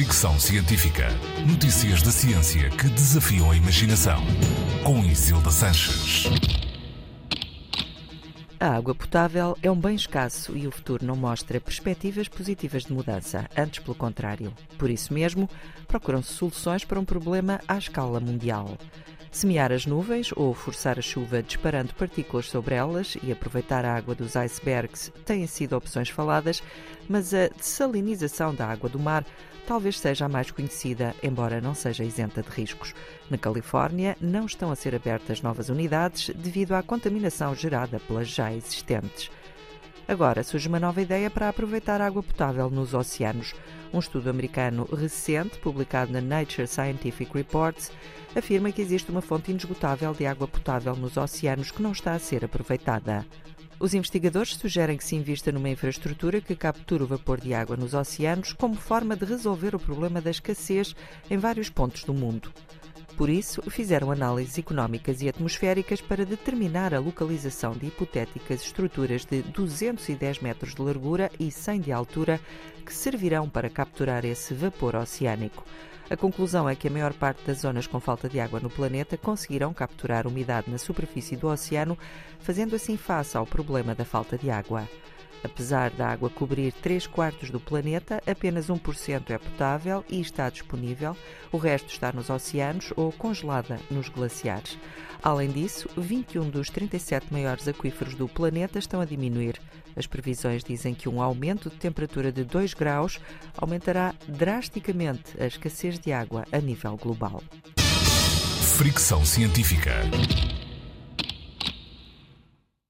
Fricção Científica. Notícias da ciência que desafiam a imaginação. Com Isilda Sanches. A água potável é um bem escasso e o futuro não mostra perspectivas positivas de mudança, antes pelo contrário. Por isso mesmo, procuram-se soluções para um problema à escala mundial. Semear as nuvens ou forçar a chuva disparando partículas sobre elas e aproveitar a água dos icebergs têm sido opções faladas, mas a dessalinização da água do mar talvez seja a mais conhecida, embora não seja isenta de riscos. Na Califórnia, não estão a ser abertas novas unidades devido à contaminação gerada pelas já existentes. Agora surge uma nova ideia para aproveitar água potável nos oceanos. Um estudo americano recente, publicado na Nature Scientific Reports, afirma que existe uma fonte inesgotável de água potável nos oceanos que não está a ser aproveitada. Os investigadores sugerem que se invista numa infraestrutura que capture o vapor de água nos oceanos como forma de resolver o problema da escassez em vários pontos do mundo. Por isso, fizeram análises económicas e atmosféricas para determinar a localização de hipotéticas estruturas de 210 metros de largura e 100 de altura que servirão para capturar esse vapor oceânico. A conclusão é que a maior parte das zonas com falta de água no planeta conseguirão capturar umidade na superfície do oceano, fazendo assim face ao problema da falta de água. Apesar da água cobrir 3 quartos do planeta, apenas 1% é potável e está disponível, o resto está nos oceanos ou congelada nos glaciares. Além disso, 21 dos 37 maiores aquíferos do planeta estão a diminuir. As previsões dizem que um aumento de temperatura de 2 graus aumentará drasticamente a escassez de água a nível global. Fricção Científica.